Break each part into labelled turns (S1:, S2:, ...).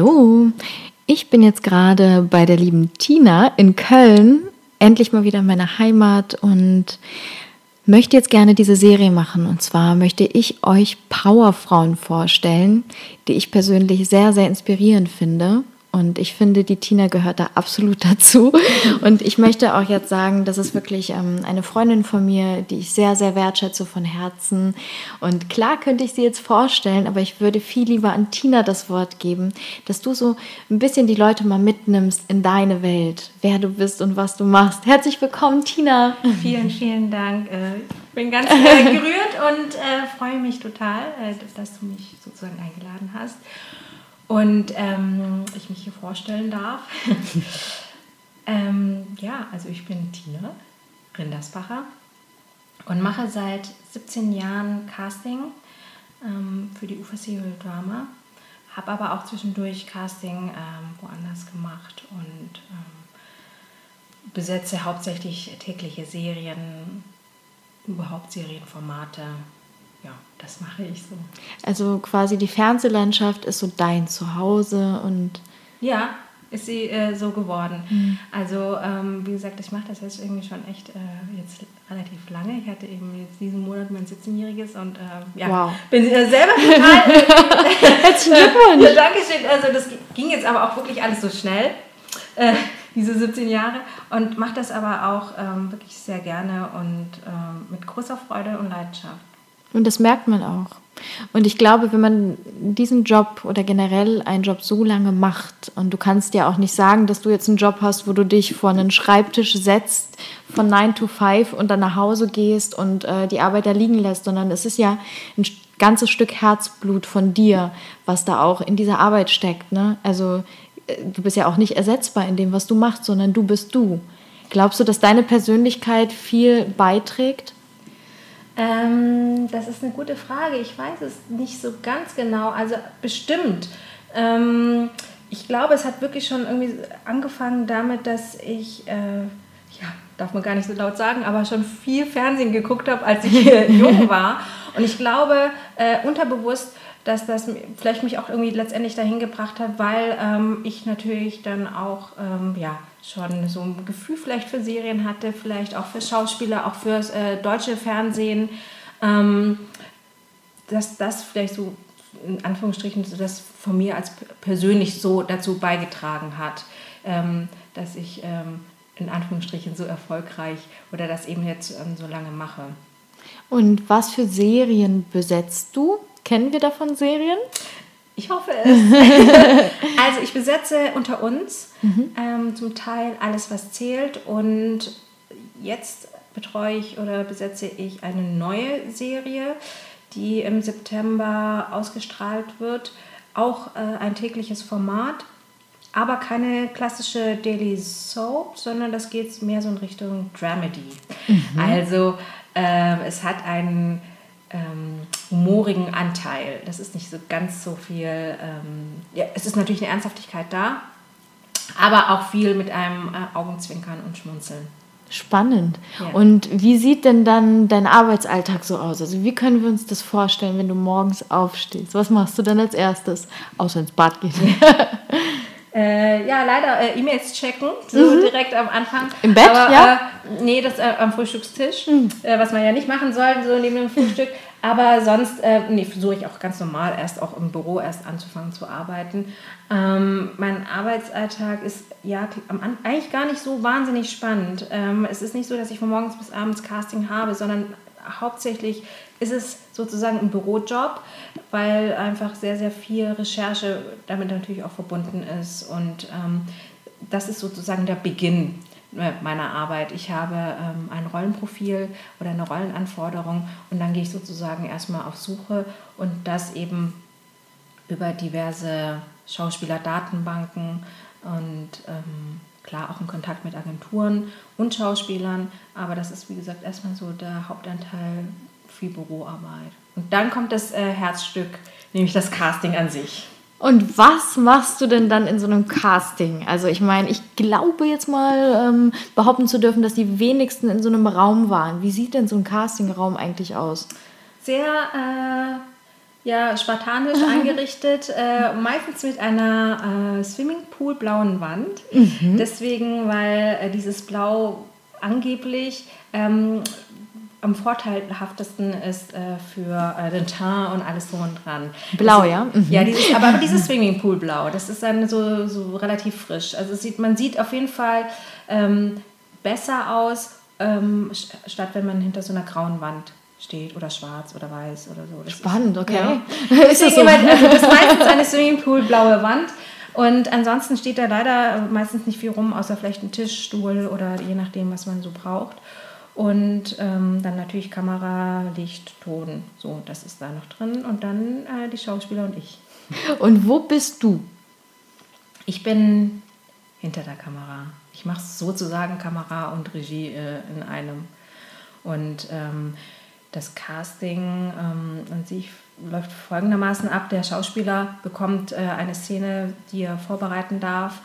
S1: Hallo. Ich bin jetzt gerade bei der lieben Tina in Köln, endlich mal wieder in meiner Heimat und möchte jetzt gerne diese Serie machen. Und zwar möchte ich euch Powerfrauen vorstellen, die ich persönlich sehr, sehr inspirierend finde. Und ich finde, die Tina gehört da absolut dazu. Und ich möchte auch jetzt sagen, das ist wirklich ähm, eine Freundin von mir, die ich sehr, sehr wertschätze von Herzen. Und klar könnte ich sie jetzt vorstellen, aber ich würde viel lieber an Tina das Wort geben, dass du so ein bisschen die Leute mal mitnimmst in deine Welt, wer du bist und was du machst. Herzlich willkommen, Tina.
S2: Vielen, vielen Dank. Äh, ich bin ganz äh, gerührt und äh, freue mich total, dass du mich sozusagen eingeladen hast und ähm, ich mich hier vorstellen darf. ähm, ja, also ich bin Tina Rindersbacher und mache seit 17 Jahren Casting ähm, für die UFA Serial Drama. Habe aber auch zwischendurch Casting ähm, woanders gemacht und ähm, besetze hauptsächlich tägliche Serien, überhaupt Serienformate ja, das mache ich so.
S1: Also quasi die Fernsehlandschaft ist so dein Zuhause und.
S2: Ja, ist sie äh, so geworden. Mhm. Also, ähm, wie gesagt, ich mache das jetzt irgendwie schon echt äh, jetzt relativ lange. Ich hatte eben jetzt diesen Monat mein 17-jähriges und äh, ja, wow. bin äh, selber total. Herzlichen Glückwunsch! ja, Dankeschön. Also, das ging jetzt aber auch wirklich alles so schnell, äh, diese 17 Jahre. Und mache das aber auch ähm, wirklich sehr gerne und ähm, mit großer Freude und Leidenschaft.
S1: Und das merkt man auch. Und ich glaube, wenn man diesen Job oder generell einen Job so lange macht und du kannst ja auch nicht sagen, dass du jetzt einen Job hast, wo du dich vor einen Schreibtisch setzt von 9 to 5 und dann nach Hause gehst und äh, die Arbeit da liegen lässt, sondern es ist ja ein ganzes Stück Herzblut von dir, was da auch in dieser Arbeit steckt. Ne? Also äh, du bist ja auch nicht ersetzbar in dem, was du machst, sondern du bist du. Glaubst du, dass deine Persönlichkeit viel beiträgt?
S2: Ähm, das ist eine gute Frage. Ich weiß es nicht so ganz genau. Also bestimmt. Ähm, ich glaube, es hat wirklich schon irgendwie angefangen damit, dass ich, äh, ja, darf man gar nicht so laut sagen, aber schon viel Fernsehen geguckt habe, als ich jung war. Und ich glaube, äh, unterbewusst dass das vielleicht mich auch irgendwie letztendlich dahin gebracht hat, weil ähm, ich natürlich dann auch ähm, ja, schon so ein Gefühl vielleicht für Serien hatte, vielleicht auch für Schauspieler, auch für äh, deutsche Fernsehen, ähm, dass das vielleicht so in Anführungsstrichen das von mir als persönlich so dazu beigetragen hat, ähm, dass ich ähm, in Anführungsstrichen so erfolgreich oder das eben jetzt ähm, so lange mache.
S1: Und was für Serien besetzt du? Kennen wir davon Serien?
S2: Ich hoffe es. also ich besetze unter uns mhm. ähm, zum Teil alles, was zählt. Und jetzt betreue ich oder besetze ich eine neue Serie, die im September ausgestrahlt wird. Auch äh, ein tägliches Format, aber keine klassische Daily Soap, sondern das geht mehr so in Richtung Dramedy. Mhm. Also äh, es hat einen ähm, humorigen Anteil. Das ist nicht so ganz so viel, ähm, ja, es ist natürlich eine Ernsthaftigkeit da, aber auch viel mit einem äh, Augenzwinkern und Schmunzeln.
S1: Spannend. Ja. Und wie sieht denn dann dein Arbeitsalltag so aus? Also wie können wir uns das vorstellen, wenn du morgens aufstehst? Was machst du dann als erstes, außer ins Bad gehen?
S2: Äh, ja, leider äh, E-Mails checken, so mhm. direkt am Anfang.
S1: Im Bett, Aber, ja?
S2: Äh, nee, das äh, am Frühstückstisch, mhm. Äh, was man ja nicht machen soll, so neben dem Frühstück. Aber sonst, äh, nee, versuche ich auch ganz normal erst auch im Büro erst anzufangen zu arbeiten. Ähm, mein Arbeitsalltag ist ja eigentlich gar nicht so wahnsinnig spannend. Ähm, es ist nicht so, dass ich von morgens bis abends Casting habe, sondern hauptsächlich ist es sozusagen ein Bürojob, weil einfach sehr, sehr viel Recherche damit natürlich auch verbunden ist. Und ähm, das ist sozusagen der Beginn meiner Arbeit. Ich habe ähm, ein Rollenprofil oder eine Rollenanforderung und dann gehe ich sozusagen erstmal auf Suche und das eben über diverse Schauspielerdatenbanken und ähm, klar auch in Kontakt mit Agenturen und Schauspielern. Aber das ist wie gesagt erstmal so der Hauptanteil viel Büroarbeit. Und dann kommt das äh, Herzstück, nämlich das Casting an sich.
S1: Und was machst du denn dann in so einem Casting? Also ich meine, ich glaube jetzt mal ähm, behaupten zu dürfen, dass die wenigsten in so einem Raum waren. Wie sieht denn so ein Castingraum eigentlich aus?
S2: Sehr äh, ja, spartanisch eingerichtet, äh, meistens mit einer äh, Swimmingpool-blauen Wand. Mhm. Deswegen, weil äh, dieses Blau angeblich ähm, am vorteilhaftesten ist äh, für äh, den Teint und alles so und dran.
S1: Blau,
S2: also,
S1: ja?
S2: Mhm. Ja, dieses, aber, aber dieses Swimmingpool-Blau, das ist dann so, so relativ frisch. Also sieht, man sieht auf jeden Fall ähm, besser aus, ähm, statt wenn man hinter so einer grauen Wand steht oder schwarz oder weiß oder so.
S1: Das Spannend,
S2: ist,
S1: okay.
S2: Ja. ist das, so? immer, also das ist meistens eine Swimmingpool blaue Wand und ansonsten steht da leider meistens nicht viel rum, außer vielleicht ein Tisch, Stuhl oder je nachdem, was man so braucht. Und ähm, dann natürlich Kamera, Licht, Ton, so, das ist da noch drin. Und dann äh, die Schauspieler und ich.
S1: Und wo bist du?
S2: Ich bin hinter der Kamera. Ich mache sozusagen Kamera und Regie äh, in einem. Und ähm, das Casting ähm, an sich läuft folgendermaßen ab. Der Schauspieler bekommt äh, eine Szene, die er vorbereiten darf,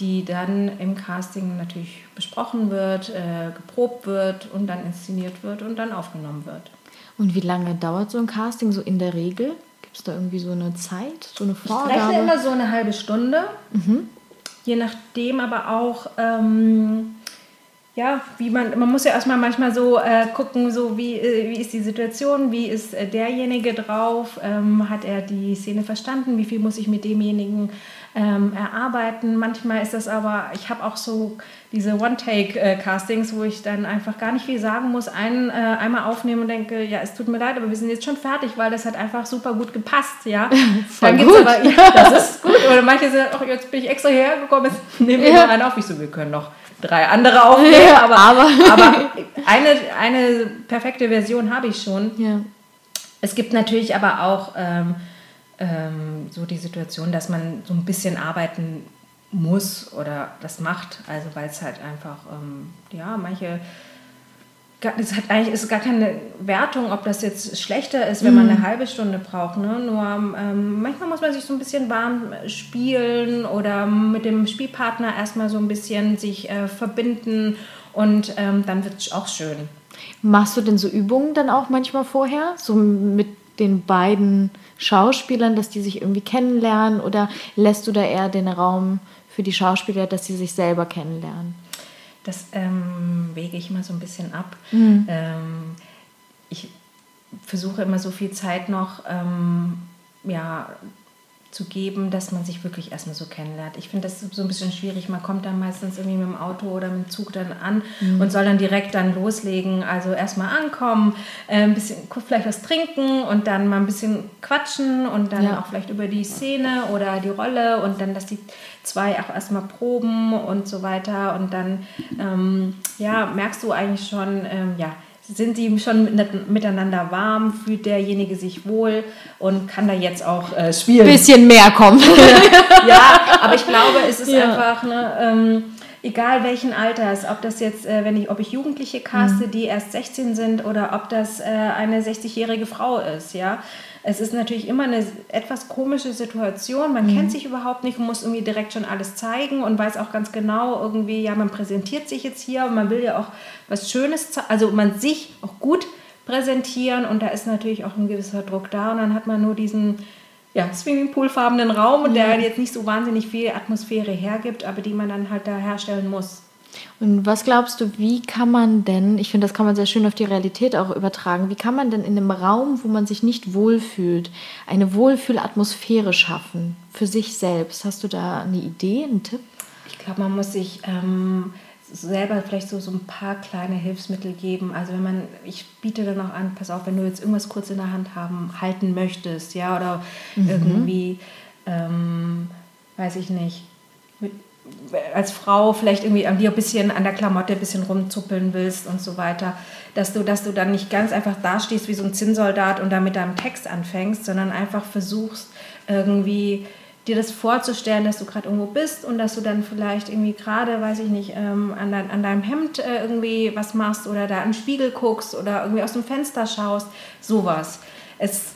S2: die dann im Casting natürlich besprochen wird, äh, geprobt wird und dann inszeniert wird und dann aufgenommen wird.
S1: Und wie lange dauert so ein Casting so in der Regel? Gibt es da irgendwie so eine Zeit, so eine Vorgabe?
S2: Ich rechne immer so eine halbe Stunde. Mhm. Je nachdem aber auch... Ähm, ja, wie man, man muss ja erstmal manchmal so äh, gucken, so wie, äh, wie ist die Situation, wie ist äh, derjenige drauf, ähm, hat er die Szene verstanden, wie viel muss ich mit demjenigen ähm, erarbeiten. Manchmal ist das aber, ich habe auch so diese One-Take-Castings, wo ich dann einfach gar nicht viel sagen muss, einen äh, einmal aufnehmen und denke, ja, es tut mir leid, aber wir sind jetzt schon fertig, weil das hat einfach super gut gepasst, ja.
S1: Voll dann gut.
S2: Aber, ja, das ist gut. Oder manche sind, ach, jetzt bin ich extra hierher gekommen, jetzt nehmen wir ja. noch einen auf. Ich so, wir können noch drei andere aufnehmen, ja, aber, aber. aber eine, eine perfekte Version habe ich schon. Ja. Es gibt natürlich aber auch ähm, ähm, so die Situation, dass man so ein bisschen arbeiten muss oder das macht, also weil es halt einfach, ähm, ja, manche es hat eigentlich ist gar keine Wertung, ob das jetzt schlechter ist, wenn man mhm. eine halbe Stunde braucht. Ne? Nur ähm, manchmal muss man sich so ein bisschen warm spielen oder mit dem Spielpartner erstmal so ein bisschen sich äh, verbinden und ähm, dann wird es auch schön.
S1: Machst du denn so Übungen dann auch manchmal vorher? So mit den beiden Schauspielern, dass die sich irgendwie kennenlernen oder lässt du da eher den Raum für die Schauspieler, dass sie sich selber kennenlernen?
S2: Das ähm, wege ich immer so ein bisschen ab. Mhm. Ähm, ich versuche immer so viel Zeit noch ähm, ja, zu geben, dass man sich wirklich erstmal so kennenlernt. Ich finde das so ein bisschen schwierig. Man kommt dann meistens irgendwie mit dem Auto oder mit dem Zug dann an mhm. und soll dann direkt dann loslegen. Also erstmal ankommen, äh, ein bisschen vielleicht was trinken und dann mal ein bisschen quatschen und dann ja. auch vielleicht über die Szene oder die Rolle und dann, dass die zwei auch erstmal proben und so weiter. Und dann ähm, ja, merkst du eigentlich schon, ähm, ja, sind die schon miteinander warm, fühlt derjenige sich wohl und kann da jetzt auch äh, spielen.
S1: Bisschen mehr kommen.
S2: ja, aber ich glaube, es ist ja. einfach, ne, ähm, egal welchen Alters, ob das jetzt, äh, wenn ich, ob ich Jugendliche caste, mhm. die erst 16 sind oder ob das äh, eine 60-jährige Frau ist, ja es ist natürlich immer eine etwas komische Situation. Man mhm. kennt sich überhaupt nicht und muss irgendwie direkt schon alles zeigen und weiß auch ganz genau irgendwie, ja, man präsentiert sich jetzt hier und man will ja auch was Schönes, also man sich auch gut präsentieren und da ist natürlich auch ein gewisser Druck da und dann hat man nur diesen ja, Swimmingpool-farbenen Raum und der jetzt nicht so wahnsinnig viel Atmosphäre hergibt, aber die man dann halt da herstellen muss.
S1: Und was glaubst du, wie kann man denn, ich finde, das kann man sehr schön auf die Realität auch übertragen, wie kann man denn in einem Raum, wo man sich nicht wohlfühlt, eine Wohlfühlatmosphäre schaffen für sich selbst? Hast du da eine Idee, einen Tipp?
S2: Ich glaube, man muss sich ähm, selber vielleicht so, so ein paar kleine Hilfsmittel geben. Also wenn man, ich biete dann auch an, pass auf, wenn du jetzt irgendwas kurz in der Hand haben, halten möchtest, ja, oder mhm. irgendwie, ähm, weiß ich nicht, mit als Frau vielleicht irgendwie an dir ein bisschen an der Klamotte ein bisschen rumzuppeln willst und so weiter, dass du, dass du dann nicht ganz einfach dastehst wie so ein Zinnsoldat und da mit deinem Text anfängst, sondern einfach versuchst irgendwie dir das vorzustellen, dass du gerade irgendwo bist und dass du dann vielleicht irgendwie gerade, weiß ich nicht, ähm, an, dein, an, deinem Hemd äh, irgendwie was machst oder da im Spiegel guckst oder irgendwie aus dem Fenster schaust, sowas. Es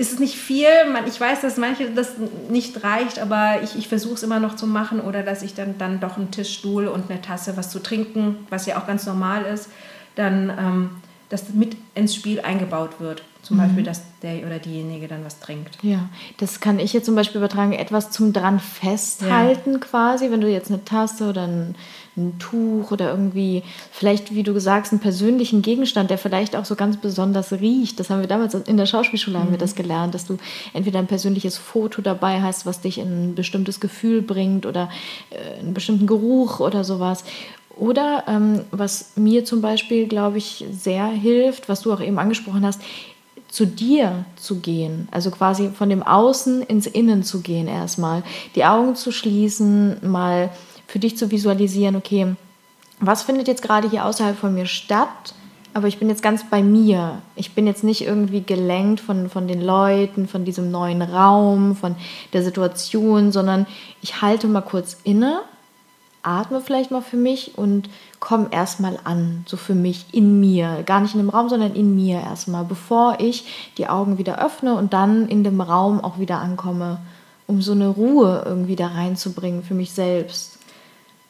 S2: ist es nicht viel. Ich weiß, dass manche das nicht reicht, aber ich, ich versuche es immer noch zu machen oder dass ich dann, dann doch einen Tischstuhl und eine Tasse was zu trinken, was ja auch ganz normal ist, dann ähm, das mit ins Spiel eingebaut wird. zum mhm. Beispiel, dass der oder diejenige dann was trinkt.
S1: Ja, das kann ich jetzt zum Beispiel übertragen, etwas zum dran festhalten ja. quasi, wenn du jetzt eine Tasse oder ein, ein, Tuch oder irgendwie, vielleicht, wie du sagst, einen persönlichen Gegenstand, der vielleicht auch so ganz besonders riecht. Das haben wir damals in der Schauspielschule mhm. haben wir mhm. das gelernt, dass du entweder ein persönliches Foto dabei hast, was dich in ein bestimmtes Gefühl bringt oder äh, einen bestimmten Geruch oder sowas. Oder ähm, was mir zum Beispiel, glaube ich, sehr hilft, was du auch eben angesprochen hast, zu dir zu gehen, also quasi von dem Außen ins Innen zu gehen erstmal, die Augen zu schließen, mal für dich zu visualisieren, okay, was findet jetzt gerade hier außerhalb von mir statt, aber ich bin jetzt ganz bei mir. Ich bin jetzt nicht irgendwie gelenkt von, von den Leuten, von diesem neuen Raum, von der Situation, sondern ich halte mal kurz inne atme vielleicht mal für mich und komme erstmal an, so für mich in mir, gar nicht in dem Raum, sondern in mir erstmal, bevor ich die Augen wieder öffne und dann in dem Raum auch wieder ankomme, um so eine Ruhe irgendwie da reinzubringen für mich selbst.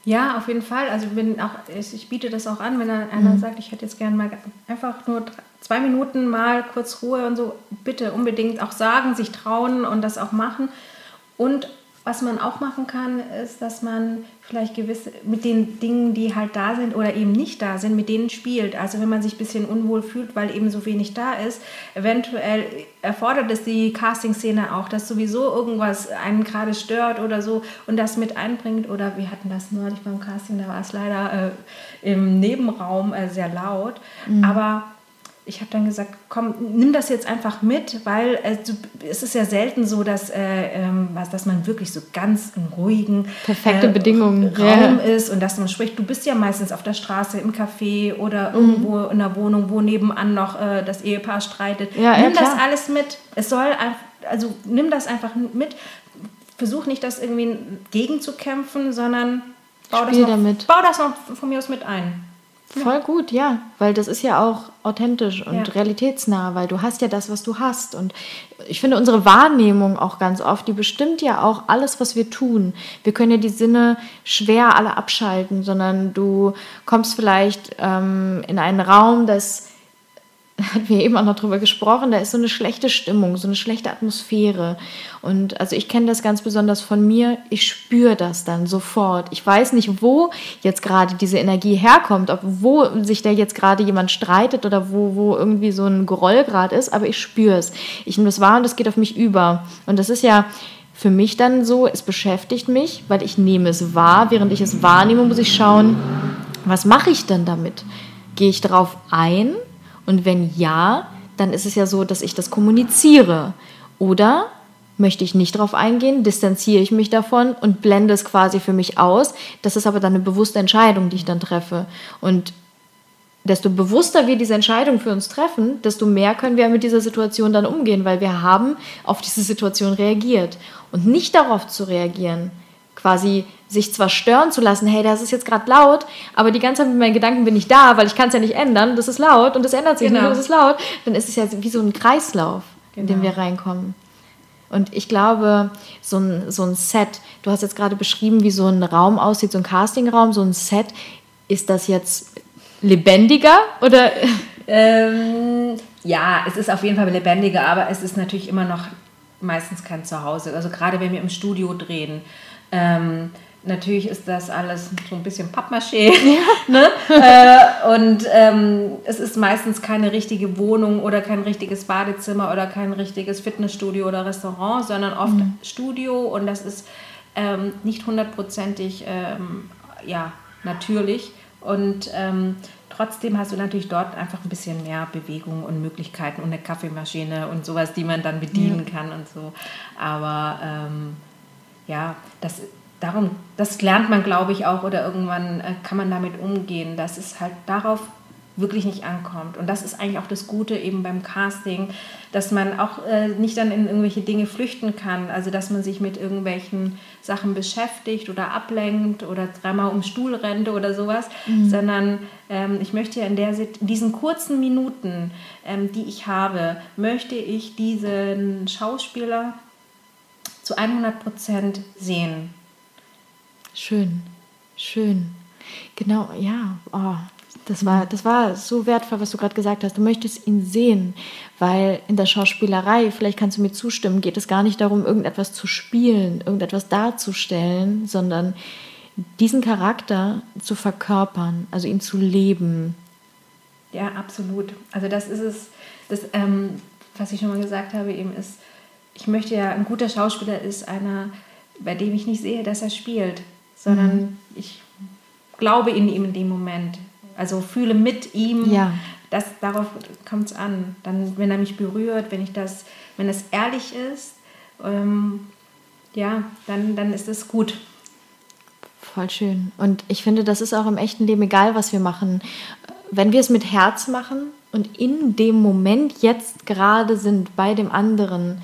S2: Ja, auf jeden Fall. Also wenn auch, ich biete das auch an, wenn einer mhm. sagt, ich hätte jetzt gerne mal einfach nur zwei Minuten mal kurz Ruhe und so, bitte unbedingt auch sagen, sich trauen und das auch machen. Und was man auch machen kann, ist, dass man vielleicht gewisse mit den Dingen, die halt da sind oder eben nicht da sind, mit denen spielt. Also wenn man sich ein bisschen unwohl fühlt, weil eben so wenig da ist, eventuell erfordert es die Casting-Szene auch, dass sowieso irgendwas einen gerade stört oder so und das mit einbringt. Oder wir hatten das neulich beim Casting, da war es leider äh, im Nebenraum äh, sehr laut. Mhm. Aber ich habe dann gesagt, komm, nimm das jetzt einfach mit, weil äh, es ist ja selten so, dass, äh, ähm, dass man wirklich so ganz im ruhigen
S1: Perfekte äh, Bedingungen
S2: Raum ja. ist und dass man spricht. Du bist ja meistens auf der Straße, im Café oder mhm. irgendwo in der Wohnung, wo nebenan noch äh, das Ehepaar streitet. Ja, nimm ja, das alles mit. Es soll also nimm das einfach mit. Versuch nicht, das irgendwie gegenzukämpfen, sondern bau das, noch, damit. bau das noch von mir aus mit ein.
S1: Voll gut, ja, weil das ist ja auch authentisch und ja. realitätsnah, weil du hast ja das, was du hast. Und ich finde unsere Wahrnehmung auch ganz oft, die bestimmt ja auch alles, was wir tun. Wir können ja die Sinne schwer alle abschalten, sondern du kommst vielleicht ähm, in einen Raum, das hatten wir eben auch noch drüber gesprochen, da ist so eine schlechte Stimmung, so eine schlechte Atmosphäre. Und also ich kenne das ganz besonders von mir, ich spüre das dann sofort. Ich weiß nicht, wo jetzt gerade diese Energie herkommt, ob wo sich da jetzt gerade jemand streitet oder wo, wo irgendwie so ein Groll gerade ist, aber ich spüre es. Ich nehme das wahr und das geht auf mich über. Und das ist ja für mich dann so, es beschäftigt mich, weil ich nehme es wahr. Während ich es wahrnehme, muss ich schauen, was mache ich denn damit? Gehe ich darauf ein? Und wenn ja, dann ist es ja so, dass ich das kommuniziere. Oder möchte ich nicht darauf eingehen, distanziere ich mich davon und blende es quasi für mich aus. Das ist aber dann eine bewusste Entscheidung, die ich dann treffe. Und desto bewusster wir diese Entscheidung für uns treffen, desto mehr können wir mit dieser Situation dann umgehen, weil wir haben auf diese Situation reagiert. Und nicht darauf zu reagieren, quasi sich zwar stören zu lassen, hey, das ist jetzt gerade laut, aber die ganze Zeit mit meinen Gedanken bin ich da, weil ich kann es ja nicht ändern, das ist laut und das ändert sich genau. nicht, das ist laut, dann ist es ja wie so ein Kreislauf, genau. in den wir reinkommen. Und ich glaube, so ein, so ein Set, du hast jetzt gerade beschrieben, wie so ein Raum aussieht, so ein Castingraum, so ein Set, ist das jetzt lebendiger oder?
S2: Ähm, ja, es ist auf jeden Fall lebendiger, aber es ist natürlich immer noch meistens kein Zuhause. Also gerade wenn wir im Studio drehen, ähm, natürlich ist das alles so ein bisschen Pappmaché. Ja. ne? äh, und ähm, es ist meistens keine richtige Wohnung oder kein richtiges Badezimmer oder kein richtiges Fitnessstudio oder Restaurant, sondern oft mhm. Studio und das ist ähm, nicht hundertprozentig ähm, ja, natürlich. Und ähm, trotzdem hast du natürlich dort einfach ein bisschen mehr Bewegung und Möglichkeiten und eine Kaffeemaschine und sowas, die man dann bedienen ja. kann und so. Aber ähm, ja, das, darum, das lernt man, glaube ich, auch oder irgendwann äh, kann man damit umgehen, dass es halt darauf wirklich nicht ankommt. Und das ist eigentlich auch das Gute eben beim Casting, dass man auch äh, nicht dann in irgendwelche Dinge flüchten kann. Also dass man sich mit irgendwelchen Sachen beschäftigt oder ablenkt oder dreimal um Stuhl rennt oder sowas, mhm. sondern ähm, ich möchte ja in, der, in diesen kurzen Minuten, ähm, die ich habe, möchte ich diesen Schauspieler zu 100 Prozent sehen.
S1: Schön, schön. Genau, ja. Oh, Das war, das war so wertvoll, was du gerade gesagt hast. Du möchtest ihn sehen, weil in der Schauspielerei, vielleicht kannst du mir zustimmen, geht es gar nicht darum, irgendetwas zu spielen, irgendetwas darzustellen, sondern diesen Charakter zu verkörpern, also ihn zu leben.
S2: Ja, absolut. Also das ist es, das, ähm, was ich schon mal gesagt habe, eben ist, ich möchte ja, ein guter Schauspieler ist einer, bei dem ich nicht sehe, dass er spielt, sondern mhm. ich glaube in ihm in dem Moment. Also fühle mit ihm. Ja. Das, darauf kommt es an. Dann, wenn er mich berührt, wenn ich das, wenn es ehrlich ist, ähm, ja, dann, dann ist es gut.
S1: Voll schön. Und ich finde, das ist auch im echten Leben egal, was wir machen. Wenn wir es mit Herz machen und in dem Moment jetzt gerade sind bei dem anderen,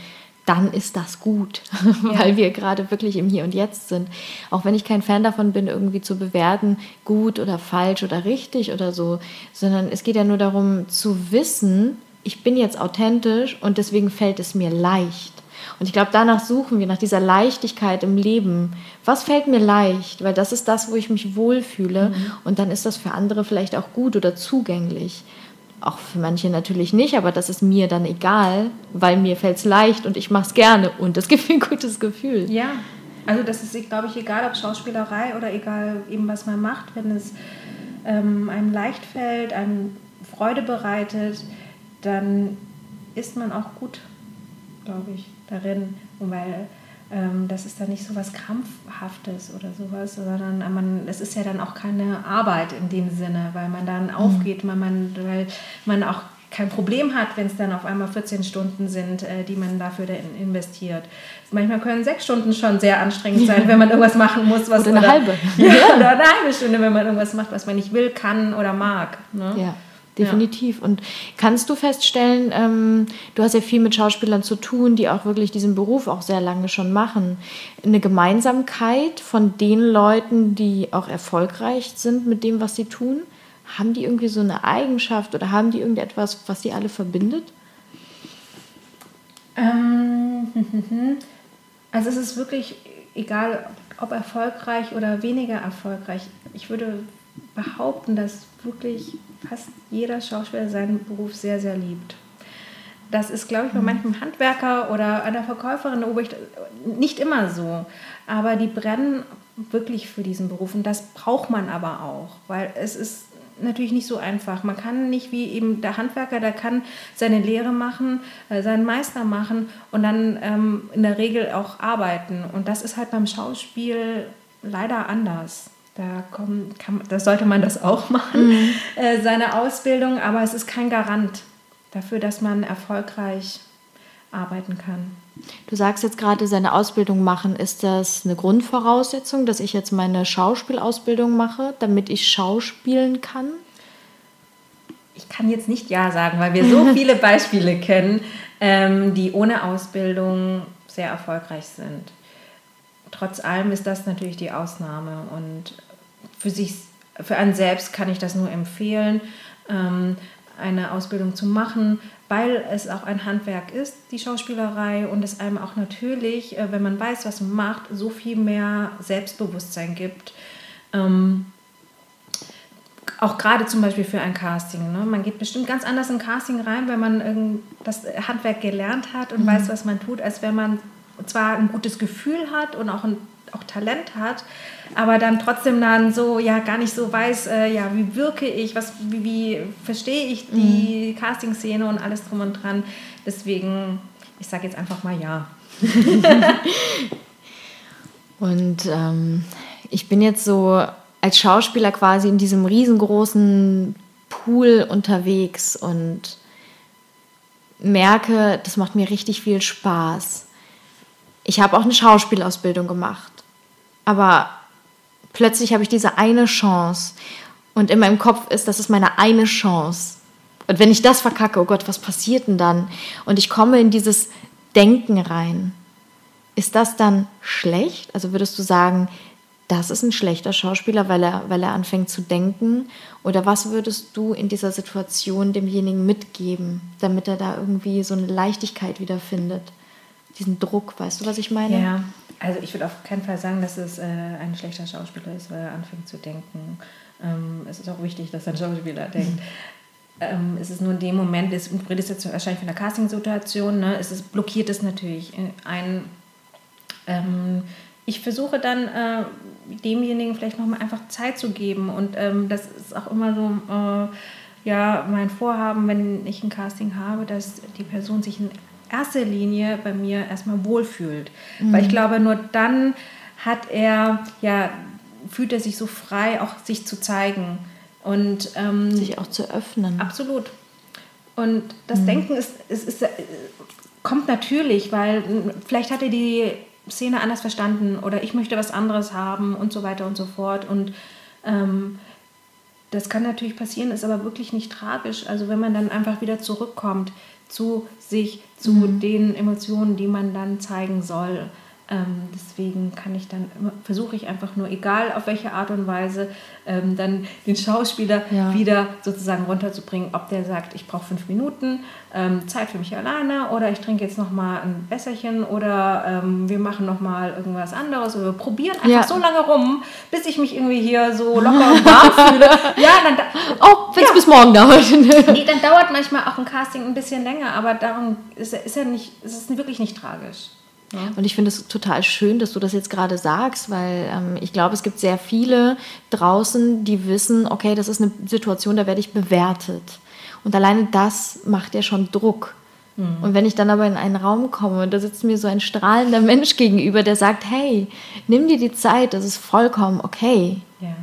S1: dann ist das gut, ja. weil wir gerade wirklich im Hier und Jetzt sind. Auch wenn ich kein Fan davon bin, irgendwie zu bewerten, gut oder falsch oder richtig oder so, sondern es geht ja nur darum zu wissen, ich bin jetzt authentisch und deswegen fällt es mir leicht. Und ich glaube, danach suchen wir, nach dieser Leichtigkeit im Leben. Was fällt mir leicht? Weil das ist das, wo ich mich wohlfühle. Mhm. Und dann ist das für andere vielleicht auch gut oder zugänglich. Auch für manche natürlich nicht, aber das ist mir dann egal, weil mir fällt es leicht und ich mache es gerne und es gibt mir ein gutes Gefühl.
S2: Ja, also das ist, glaube ich, egal, ob Schauspielerei oder egal eben, was man macht, wenn es ähm, einem leicht fällt, einem Freude bereitet, dann ist man auch gut, glaube ich, darin. Weil das ist dann nicht so was Krampfhaftes oder sowas, sondern man, es ist ja dann auch keine Arbeit in dem Sinne, weil man dann mhm. aufgeht, weil man, weil man auch kein Problem hat, wenn es dann auf einmal 14 Stunden sind, äh, die man dafür investiert. Manchmal können sechs Stunden schon sehr anstrengend sein, wenn man irgendwas machen muss. Was
S1: oder eine oder, halbe.
S2: Ja, oder eine halbe Stunde, wenn man irgendwas macht, was man nicht will, kann oder mag. Ne?
S1: Ja definitiv. Ja. Und kannst du feststellen, ähm, du hast ja viel mit Schauspielern zu tun, die auch wirklich diesen Beruf auch sehr lange schon machen, eine Gemeinsamkeit von den Leuten, die auch erfolgreich sind mit dem, was sie tun? Haben die irgendwie so eine Eigenschaft oder haben die irgendetwas, was sie alle verbindet?
S2: Ähm, also es ist wirklich egal, ob erfolgreich oder weniger erfolgreich. Ich würde behaupten, dass wirklich fast jeder Schauspieler seinen Beruf sehr, sehr liebt. Das ist, glaube ich, bei mhm. manchem Handwerker oder einer Verkäuferin nicht immer so. Aber die brennen wirklich für diesen Beruf. Und das braucht man aber auch, weil es ist natürlich nicht so einfach. Man kann nicht wie eben der Handwerker, der kann seine Lehre machen, äh, seinen Meister machen und dann ähm, in der Regel auch arbeiten. Und das ist halt beim Schauspiel leider anders. Da, kommen, kann, da sollte man das auch machen, mhm. äh, seine Ausbildung, aber es ist kein Garant dafür, dass man erfolgreich arbeiten kann.
S1: Du sagst jetzt gerade, seine Ausbildung machen. Ist das eine Grundvoraussetzung, dass ich jetzt meine Schauspielausbildung mache, damit ich schauspielen kann?
S2: Ich kann jetzt nicht Ja sagen, weil wir so viele Beispiele kennen, ähm, die ohne Ausbildung sehr erfolgreich sind. Trotz allem ist das natürlich die Ausnahme und für sich, für einen selbst kann ich das nur empfehlen, ähm, eine Ausbildung zu machen, weil es auch ein Handwerk ist, die Schauspielerei, und es einem auch natürlich, äh, wenn man weiß, was man macht, so viel mehr Selbstbewusstsein gibt. Ähm, auch gerade zum Beispiel für ein Casting. Ne? Man geht bestimmt ganz anders in Casting rein, wenn man das Handwerk gelernt hat und mhm. weiß, was man tut, als wenn man zwar ein gutes Gefühl hat und auch ein auch Talent hat, aber dann trotzdem dann so ja gar nicht so weiß, äh, ja wie wirke ich, was wie, wie verstehe ich die mhm. Casting-Szene und alles drum und dran. Deswegen, ich sage jetzt einfach mal ja.
S1: und ähm, ich bin jetzt so als Schauspieler quasi in diesem riesengroßen Pool unterwegs und merke, das macht mir richtig viel Spaß. Ich habe auch eine Schauspielausbildung gemacht aber plötzlich habe ich diese eine Chance und in meinem Kopf ist, das ist meine eine Chance. Und wenn ich das verkacke, oh Gott, was passiert denn dann? Und ich komme in dieses Denken rein. Ist das dann schlecht? Also würdest du sagen, das ist ein schlechter Schauspieler, weil er, weil er anfängt zu denken? Oder was würdest du in dieser Situation demjenigen mitgeben, damit er da irgendwie so eine Leichtigkeit wiederfindet? Diesen Druck, weißt du, was ich meine?
S2: Ja, also ich würde auf keinen Fall sagen, dass es äh, ein schlechter Schauspieler ist, weil er anfängt zu denken. Ähm, es ist auch wichtig, dass ein Schauspieler denkt. Ähm, es ist nur in dem Moment, es redest jetzt wahrscheinlich von der Casting-Situation, ne, es ist, blockiert es natürlich ein. Ähm, ich versuche dann äh, demjenigen vielleicht nochmal einfach Zeit zu geben und ähm, das ist auch immer so äh, ja mein Vorhaben, wenn ich ein Casting habe, dass die Person sich in erster Linie bei mir erstmal wohlfühlt, mhm. weil ich glaube nur dann hat er ja fühlt er sich so frei, auch sich zu zeigen. Und, ähm,
S1: sich auch zu öffnen.
S2: Absolut. Und das mhm. Denken ist, ist, ist, kommt natürlich, weil vielleicht hat er die Szene anders verstanden oder ich möchte was anderes haben und so weiter und so fort. Und ähm, das kann natürlich passieren, ist aber wirklich nicht tragisch. Also wenn man dann einfach wieder zurückkommt zu sich, zu mhm. den Emotionen, die man dann zeigen soll. Ähm, deswegen kann ich dann versuche ich einfach nur, egal auf welche Art und Weise, ähm, dann den Schauspieler ja. wieder sozusagen runterzubringen, ob der sagt, ich brauche fünf Minuten ähm, Zeit für mich alleine oder ich trinke jetzt noch mal ein Wässerchen oder ähm, wir machen noch mal irgendwas anderes oder wir probieren einfach ja. so lange rum, bis ich mich irgendwie hier so locker und warm fühle. Ja, dann
S1: oh, wenn es ja. bis morgen dauert.
S2: nee, dann dauert manchmal auch ein Casting ein bisschen länger, aber darum ist, ist ja nicht, ist es wirklich nicht tragisch.
S1: Ja. Und ich finde es total schön, dass du das jetzt gerade sagst, weil ähm, ich glaube, es gibt sehr viele draußen, die wissen, okay, das ist eine Situation, da werde ich bewertet. Und alleine das macht ja schon Druck. Mhm. Und wenn ich dann aber in einen Raum komme und da sitzt mir so ein strahlender Mensch gegenüber, der sagt, hey, nimm dir die Zeit, das ist vollkommen okay.
S2: Ja.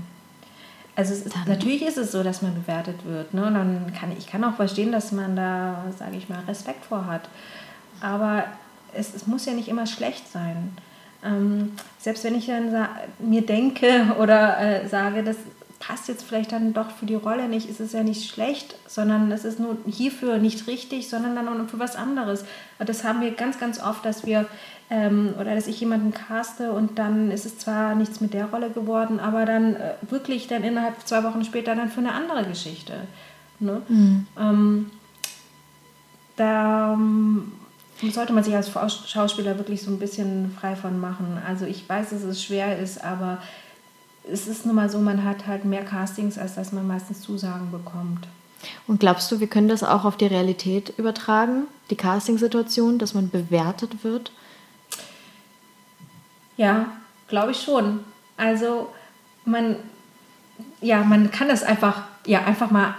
S2: Also ist, natürlich ist es so, dass man bewertet wird. Ne? Und dann kann ich kann auch verstehen, dass man da, sage ich mal, Respekt vor hat. Aber es, es muss ja nicht immer schlecht sein. Ähm, selbst wenn ich dann mir denke oder äh, sage, das passt jetzt vielleicht dann doch für die Rolle nicht, ist es ja nicht schlecht, sondern es ist nur hierfür nicht richtig, sondern dann auch für was anderes. Das haben wir ganz, ganz oft, dass wir ähm, oder dass ich jemanden caste und dann ist es zwar nichts mit der Rolle geworden, aber dann äh, wirklich dann innerhalb zwei Wochen später dann für eine andere Geschichte. Ne? Mhm. Ähm, da sollte man sich als Schauspieler wirklich so ein bisschen frei von machen. Also ich weiß, dass es schwer ist, aber es ist nun mal so, man hat halt mehr Castings, als dass man meistens Zusagen bekommt.
S1: Und glaubst du, wir können das auch auf die Realität übertragen, die Castingsituation, dass man bewertet wird?
S2: Ja, glaube ich schon. Also man, ja, man kann das einfach, ja, einfach mal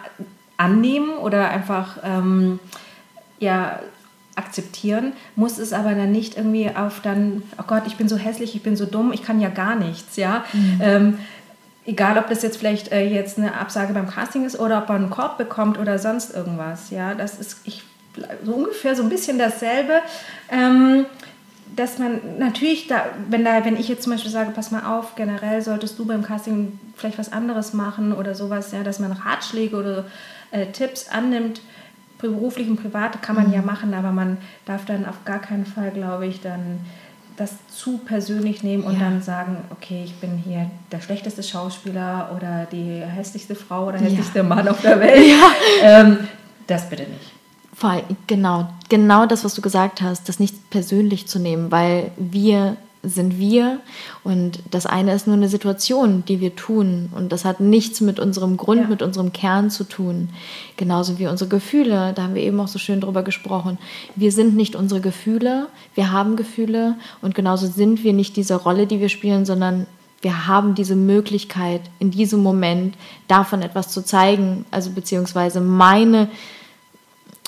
S2: annehmen oder einfach ähm, ja, akzeptieren, muss es aber dann nicht irgendwie auf dann, oh Gott, ich bin so hässlich, ich bin so dumm, ich kann ja gar nichts, ja. Mhm. Ähm, egal, ob das jetzt vielleicht äh, jetzt eine Absage beim Casting ist oder ob man einen Korb bekommt oder sonst irgendwas, ja. Das ist ich, so ungefähr so ein bisschen dasselbe. Ähm, dass man natürlich da, wenn da, wenn ich jetzt zum Beispiel sage, pass mal auf, generell solltest du beim Casting vielleicht was anderes machen oder sowas, ja, dass man Ratschläge oder äh, Tipps annimmt, beruflich und privat kann man mhm. ja machen, aber man darf dann auf gar keinen Fall, glaube ich, dann das zu persönlich nehmen und ja. dann sagen, okay, ich bin hier der schlechteste Schauspieler oder die hässlichste Frau oder hässlichste ja. Mann auf der Welt. Ja. Ähm, das bitte nicht.
S1: Voll, genau, genau das, was du gesagt hast, das nicht persönlich zu nehmen, weil wir sind wir und das eine ist nur eine Situation, die wir tun und das hat nichts mit unserem Grund, ja. mit unserem Kern zu tun. Genauso wie unsere Gefühle, da haben wir eben auch so schön drüber gesprochen. Wir sind nicht unsere Gefühle, wir haben Gefühle und genauso sind wir nicht diese Rolle, die wir spielen, sondern wir haben diese Möglichkeit, in diesem Moment davon etwas zu zeigen, also beziehungsweise meine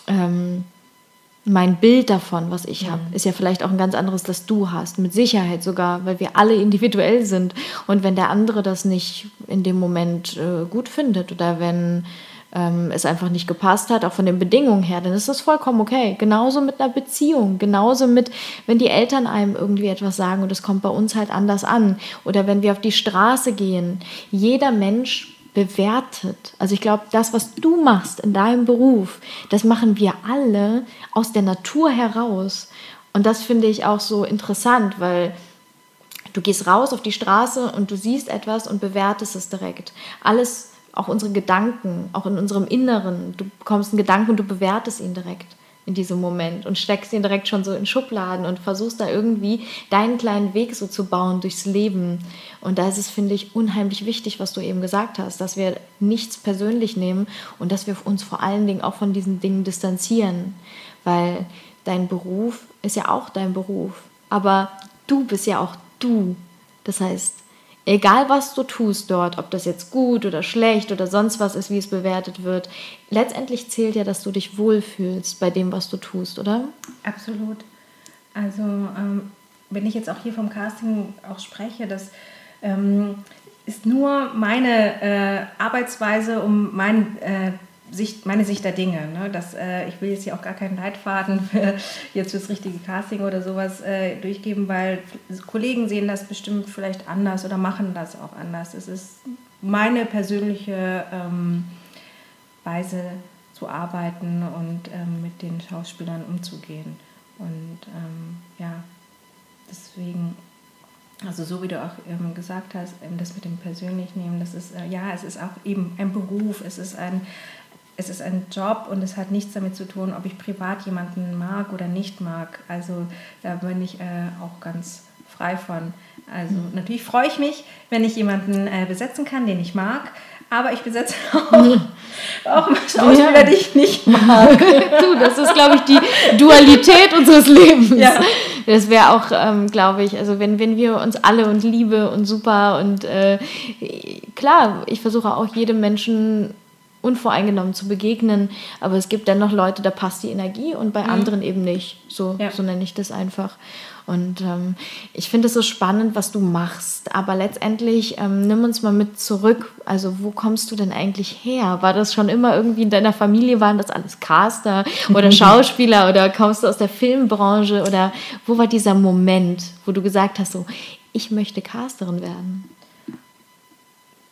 S1: ähm, mein Bild davon, was ich habe, ist ja vielleicht auch ein ganz anderes, das du hast. Mit Sicherheit sogar, weil wir alle individuell sind. Und wenn der andere das nicht in dem Moment äh, gut findet oder wenn ähm, es einfach nicht gepasst hat, auch von den Bedingungen her, dann ist das vollkommen okay. Genauso mit einer Beziehung, genauso mit, wenn die Eltern einem irgendwie etwas sagen und es kommt bei uns halt anders an. Oder wenn wir auf die Straße gehen. Jeder Mensch bewertet. Also ich glaube, das, was du machst in deinem Beruf, das machen wir alle aus der Natur heraus. Und das finde ich auch so interessant, weil du gehst raus auf die Straße und du siehst etwas und bewertest es direkt. Alles, auch unsere Gedanken, auch in unserem Inneren. Du bekommst einen Gedanken und du bewertest ihn direkt. In diesem Moment und steckst ihn direkt schon so in Schubladen und versuchst da irgendwie deinen kleinen Weg so zu bauen durchs Leben. Und da ist es, finde ich, unheimlich wichtig, was du eben gesagt hast, dass wir nichts persönlich nehmen und dass wir uns vor allen Dingen auch von diesen Dingen distanzieren, weil dein Beruf ist ja auch dein Beruf, aber du bist ja auch du. Das heißt, egal was du tust dort, ob das jetzt gut oder schlecht oder sonst was ist, wie es bewertet wird, letztendlich zählt ja, dass du dich wohlfühlst bei dem, was du tust, oder?
S2: Absolut. Also ähm, wenn ich jetzt auch hier vom Casting auch spreche, das ähm, ist nur meine äh, Arbeitsweise, um mein äh, Sicht, meine Sicht der Dinge. Ne? Das, äh, ich will jetzt hier auch gar keinen Leitfaden für jetzt fürs richtige Casting oder sowas äh, durchgeben, weil Kollegen sehen das bestimmt vielleicht anders oder machen das auch anders. Es ist meine persönliche ähm, Weise zu arbeiten und ähm, mit den Schauspielern umzugehen. Und ähm, ja, deswegen also so wie du auch ähm, gesagt hast, ähm, das mit dem persönlich nehmen, das ist äh, ja, es ist auch eben ein Beruf, es ist ein es ist ein Job und es hat nichts damit zu tun, ob ich privat jemanden mag oder nicht mag. Also da bin ich äh, auch ganz frei von. Also mhm. natürlich freue ich mich, wenn ich jemanden äh, besetzen kann, den ich mag. Aber ich besetze auch, auch Schauspieler, ja. die ich nicht mag.
S1: du, das ist, glaube ich, die Dualität unseres Lebens. Ja. Das wäre auch, ähm, glaube ich, also wenn, wenn wir uns alle und Liebe und super und äh, klar, ich versuche auch jedem Menschen unvoreingenommen zu begegnen. Aber es gibt dennoch Leute, da passt die Energie und bei mhm. anderen eben nicht. So, ja. so nenne ich das einfach. Und ähm, ich finde es so spannend, was du machst. Aber letztendlich ähm, nimm uns mal mit zurück. Also wo kommst du denn eigentlich her? War das schon immer irgendwie in deiner Familie? Waren das alles Caster oder Schauspieler oder kommst du aus der Filmbranche? Oder wo war dieser Moment, wo du gesagt hast, so, ich möchte Casterin werden?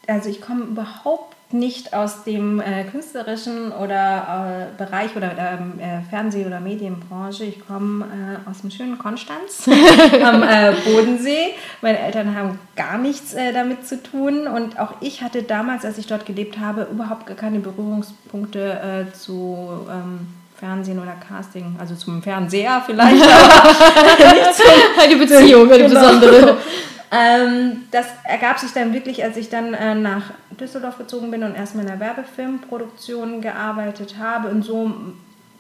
S2: Also ich komme überhaupt nicht aus dem äh, künstlerischen oder äh, Bereich oder ähm, äh, Fernseh- oder Medienbranche. Ich komme äh, aus dem schönen Konstanz am äh, Bodensee. Meine Eltern haben gar nichts äh, damit zu tun und auch ich hatte damals, als ich dort gelebt habe, überhaupt gar keine Berührungspunkte zu ähm, Fernsehen oder Casting, also zum Fernseher vielleicht, aber nicht zum,
S1: eine Beziehung, eine genau. besondere.
S2: Ähm, das ergab sich dann wirklich, als ich dann äh, nach Düsseldorf gezogen bin und erstmal in der Werbefilmproduktion gearbeitet habe. Und so,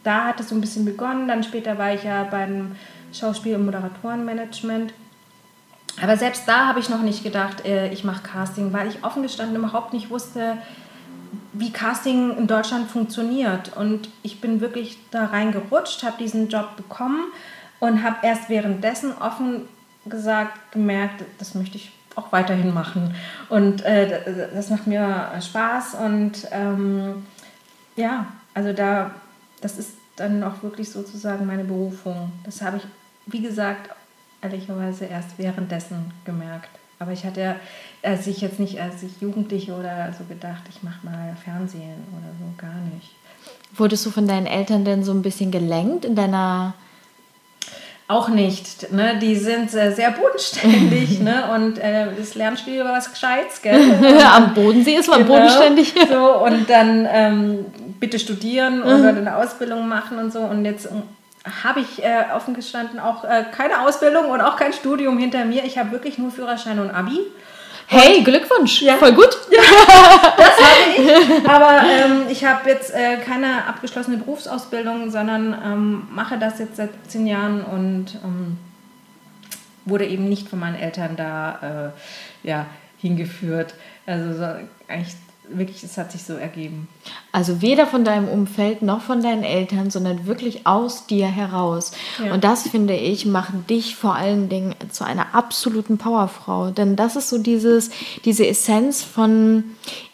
S2: da hat es so ein bisschen begonnen. Dann später war ich ja beim Schauspiel- und Moderatorenmanagement. Aber selbst da habe ich noch nicht gedacht, äh, ich mache Casting, weil ich offen gestanden überhaupt nicht wusste, wie Casting in Deutschland funktioniert. Und ich bin wirklich da reingerutscht, habe diesen Job bekommen und habe erst währenddessen offen gesagt, gemerkt, das möchte ich auch weiterhin machen. Und äh, das macht mir Spaß und ähm, ja, also da, das ist dann auch wirklich sozusagen meine Berufung. Das habe ich, wie gesagt, ehrlicherweise erst währenddessen gemerkt. Aber ich hatte, als ich jetzt nicht als ich Jugendliche oder so gedacht, ich mache mal Fernsehen oder so, gar nicht.
S1: Wurdest du von deinen Eltern denn so ein bisschen gelenkt in deiner
S2: auch nicht. Ne? Die sind äh, sehr bodenständig ne? und äh, das Lernspiel war was Gescheites. Gell?
S1: Am Bodensee ist man genau, bodenständig.
S2: so, und dann ähm, bitte studieren mhm. oder eine Ausbildung machen und so. Und jetzt ähm, habe ich äh, offen gestanden auch äh, keine Ausbildung und auch kein Studium hinter mir. Ich habe wirklich nur Führerschein und Abi.
S1: Hey, Glückwunsch!
S2: Ja.
S1: Voll gut!
S2: Ja, das habe ich. Aber ähm, ich habe jetzt äh, keine abgeschlossene Berufsausbildung, sondern ähm, mache das jetzt seit zehn Jahren und ähm, wurde eben nicht von meinen Eltern da äh, ja, hingeführt. Also so, eigentlich wirklich, es hat sich so ergeben.
S1: Also weder von deinem Umfeld noch von deinen Eltern, sondern wirklich aus dir heraus. Ja. Und das finde ich macht dich vor allen Dingen zu einer absoluten Powerfrau, denn das ist so dieses diese Essenz von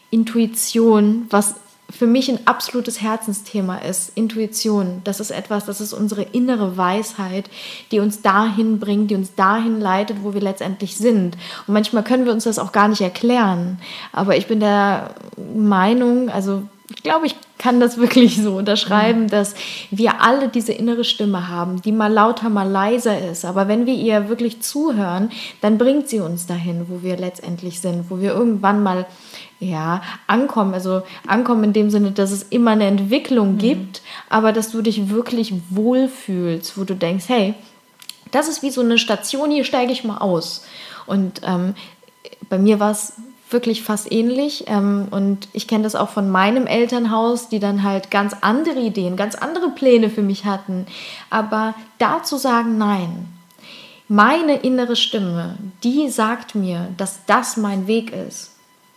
S1: Intuition, was für mich ein absolutes Herzensthema ist. Intuition, das ist etwas, das ist unsere innere Weisheit, die uns dahin bringt, die uns dahin leitet, wo wir letztendlich sind. Und manchmal können wir uns das auch gar nicht erklären. Aber ich bin der Meinung, also ich glaube, ich kann das wirklich so unterschreiben, mhm. dass wir alle diese innere Stimme haben, die mal lauter, mal leiser ist. Aber wenn wir ihr wirklich zuhören, dann bringt sie uns dahin, wo wir letztendlich sind, wo wir irgendwann mal ja, ankommen. Also ankommen in dem Sinne, dass es immer eine Entwicklung mhm. gibt, aber dass du dich wirklich wohlfühlst, wo du denkst, hey, das ist wie so eine Station, hier steige ich mal aus. Und ähm, bei mir war es wirklich fast ähnlich. Ähm, und ich kenne das auch von meinem Elternhaus, die dann halt ganz andere Ideen, ganz andere Pläne für mich hatten. Aber da zu sagen, nein, meine innere Stimme, die sagt mir, dass das mein Weg ist.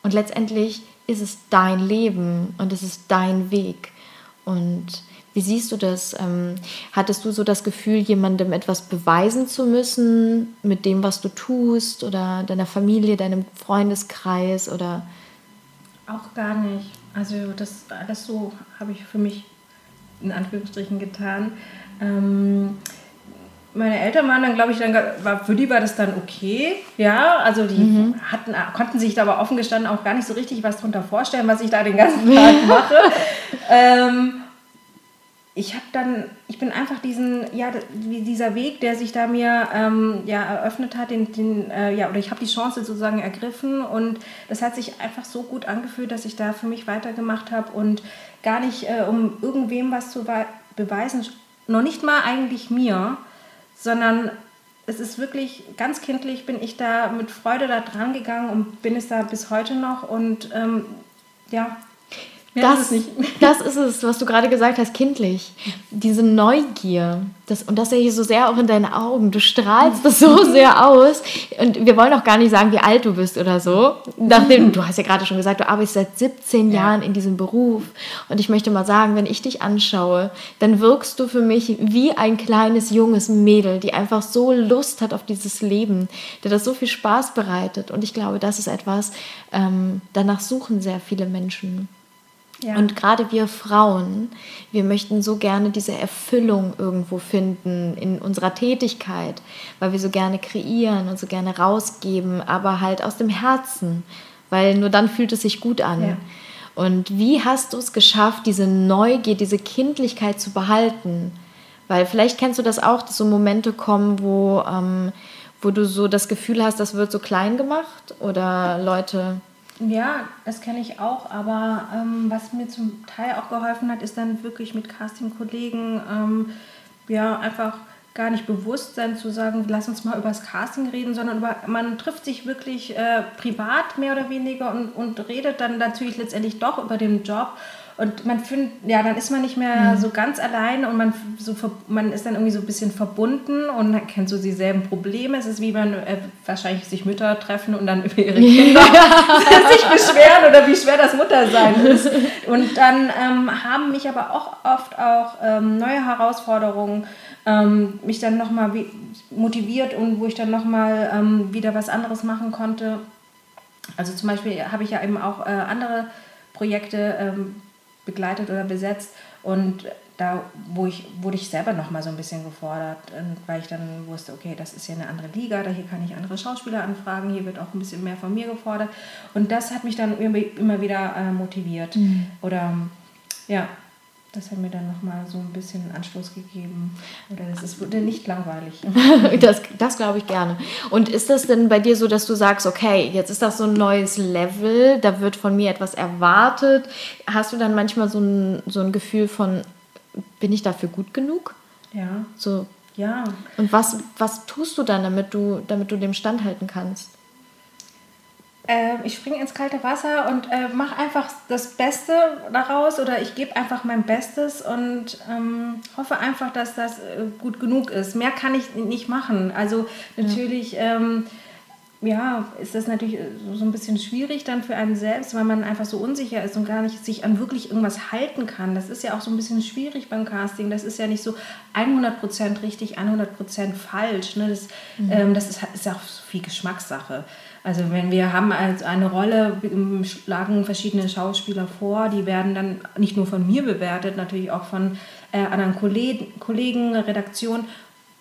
S1: Und letztendlich ist es dein Leben und es ist dein Weg. Und wie siehst du das? Ähm, hattest du so das Gefühl, jemandem etwas beweisen zu müssen mit dem, was du tust oder deiner Familie, deinem Freundeskreis oder?
S2: Auch gar nicht. Also das alles so habe ich für mich in Anführungsstrichen getan. Ähm, meine Eltern waren dann, glaube ich, dann war, für die war das dann okay. Ja, also die mhm. hatten, konnten sich da aber offen gestanden auch gar nicht so richtig was darunter vorstellen, was ich da den ganzen Tag mache. ähm, ich habe dann, ich bin einfach diesen, ja, dieser Weg, der sich da mir ähm, ja, eröffnet hat, den, den äh, ja, oder ich habe die Chance sozusagen ergriffen und das hat sich einfach so gut angefühlt, dass ich da für mich weitergemacht habe und gar nicht, äh, um irgendwem was zu beweisen, noch nicht mal eigentlich mir, sondern es ist wirklich ganz kindlich, bin ich da mit Freude da dran gegangen und bin es da bis heute noch. Und ähm, ja,
S1: das, ist nicht. das ist es, was du gerade gesagt hast, kindlich. Diese Neugier. Das, und das sehe ich so sehr auch in deinen Augen. Du strahlst das so sehr aus. Und wir wollen auch gar nicht sagen, wie alt du bist oder so. Nachdem, du hast ja gerade schon gesagt, du arbeitest seit 17 ja. Jahren in diesem Beruf. Und ich möchte mal sagen, wenn ich dich anschaue, dann wirkst du für mich wie ein kleines, junges Mädel, die einfach so Lust hat auf dieses Leben, der das so viel Spaß bereitet. Und ich glaube, das ist etwas, ähm, danach suchen sehr viele Menschen. Ja. Und gerade wir Frauen, wir möchten so gerne diese Erfüllung irgendwo finden in unserer Tätigkeit, weil wir so gerne kreieren und so gerne rausgeben, aber halt aus dem Herzen, weil nur dann fühlt es sich gut an. Ja. Und wie hast du es geschafft, diese Neugier, diese Kindlichkeit zu behalten? Weil vielleicht kennst du das auch, dass so Momente kommen, wo, ähm, wo du so das Gefühl hast, das wird so klein gemacht oder Leute
S2: ja, das kenne ich auch, aber ähm, was mir zum Teil auch geholfen hat, ist dann wirklich mit Casting-Kollegen ähm, ja einfach gar nicht bewusst sein zu sagen, lass uns mal über das Casting reden, sondern über, man trifft sich wirklich äh, privat mehr oder weniger und, und redet dann natürlich letztendlich doch über den Job und man findet, ja, dann ist man nicht mehr mhm. so ganz allein und man, so, man ist dann irgendwie so ein bisschen verbunden und kennt so dieselben Probleme. Es ist wie wenn äh, wahrscheinlich sich Mütter treffen und dann über ihre Kinder sich beschweren oder wie schwer das Muttersein ist. Und dann ähm, haben mich aber auch oft auch ähm, neue Herausforderungen ähm, mich dann nochmal motiviert und wo ich dann nochmal ähm, wieder was anderes machen konnte. Also zum Beispiel habe ich ja eben auch äh, andere Projekte ähm, begleitet oder besetzt. Und da wo ich, wurde ich selber noch mal so ein bisschen gefordert, weil ich dann wusste, okay, das ist ja eine andere Liga, da hier kann ich andere Schauspieler anfragen, hier wird auch ein bisschen mehr von mir gefordert. Und das hat mich dann immer wieder äh, motiviert. Mhm. Oder ja, das hat mir dann nochmal so ein bisschen Anstoß gegeben. Oder das ist, wurde nicht langweilig.
S1: das das glaube ich gerne. Und ist das denn bei dir so, dass du sagst, okay, jetzt ist das so ein neues Level, da wird von mir etwas erwartet. Hast du dann manchmal so ein, so ein Gefühl von, bin ich dafür gut genug?
S2: Ja.
S1: So.
S2: Ja.
S1: Und was, was tust du dann, damit du, damit du dem standhalten kannst?
S2: Äh, ich springe ins kalte Wasser und äh, mache einfach das Beste daraus oder ich gebe einfach mein Bestes und ähm, hoffe einfach, dass das äh, gut genug ist. Mehr kann ich nicht machen. Also natürlich. Ja. Ähm, ja, ist das natürlich äh, so ein bisschen schwierig dann für einen selbst, weil man einfach so unsicher ist und gar nicht sich an wirklich irgendwas halten kann. Das ist ja auch so ein bisschen schwierig beim Casting. Das ist ja nicht so 100% richtig, 100% falsch. Ne? Das, mhm. ähm, das ist, ist auch viel Geschmackssache. Also wenn wir haben als eine Rolle, schlagen verschiedene Schauspieler vor, die werden dann nicht nur von mir bewertet, natürlich auch von äh, anderen Kollegen, Kollegen, Redaktion,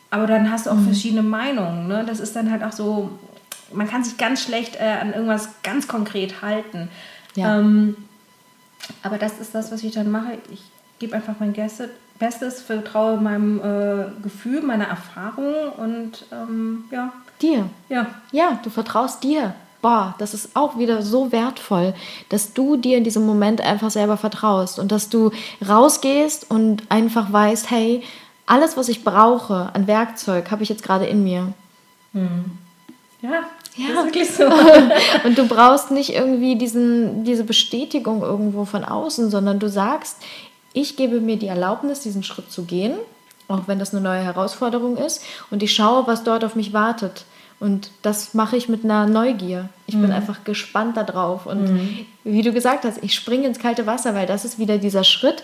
S2: aber dann hast du auch mhm. verschiedene Meinungen. Ne? Das ist dann halt auch so, man kann sich ganz schlecht äh, an irgendwas ganz konkret halten. Ja. Ähm, aber das ist das, was ich dann mache. Ich gebe einfach mein Bestes, vertraue meinem äh, Gefühl, meiner Erfahrung und ähm, ja,
S1: Dir.
S2: Ja.
S1: Ja, du vertraust dir. boah, das ist auch wieder so wertvoll, dass du dir in diesem Moment einfach selber vertraust und dass du rausgehst und einfach weißt, hey, alles, was ich brauche an Werkzeug, habe ich jetzt gerade in mir.
S2: Hm. Ja,
S1: ja, das ist wirklich so. und du brauchst nicht irgendwie diesen, diese Bestätigung irgendwo von außen, sondern du sagst, ich gebe mir die Erlaubnis, diesen Schritt zu gehen, auch wenn das eine neue Herausforderung ist, und ich schaue, was dort auf mich wartet. Und das mache ich mit einer Neugier. Ich mhm. bin einfach gespannt darauf. Und mhm. wie du gesagt hast, ich springe ins kalte Wasser, weil das ist wieder dieser Schritt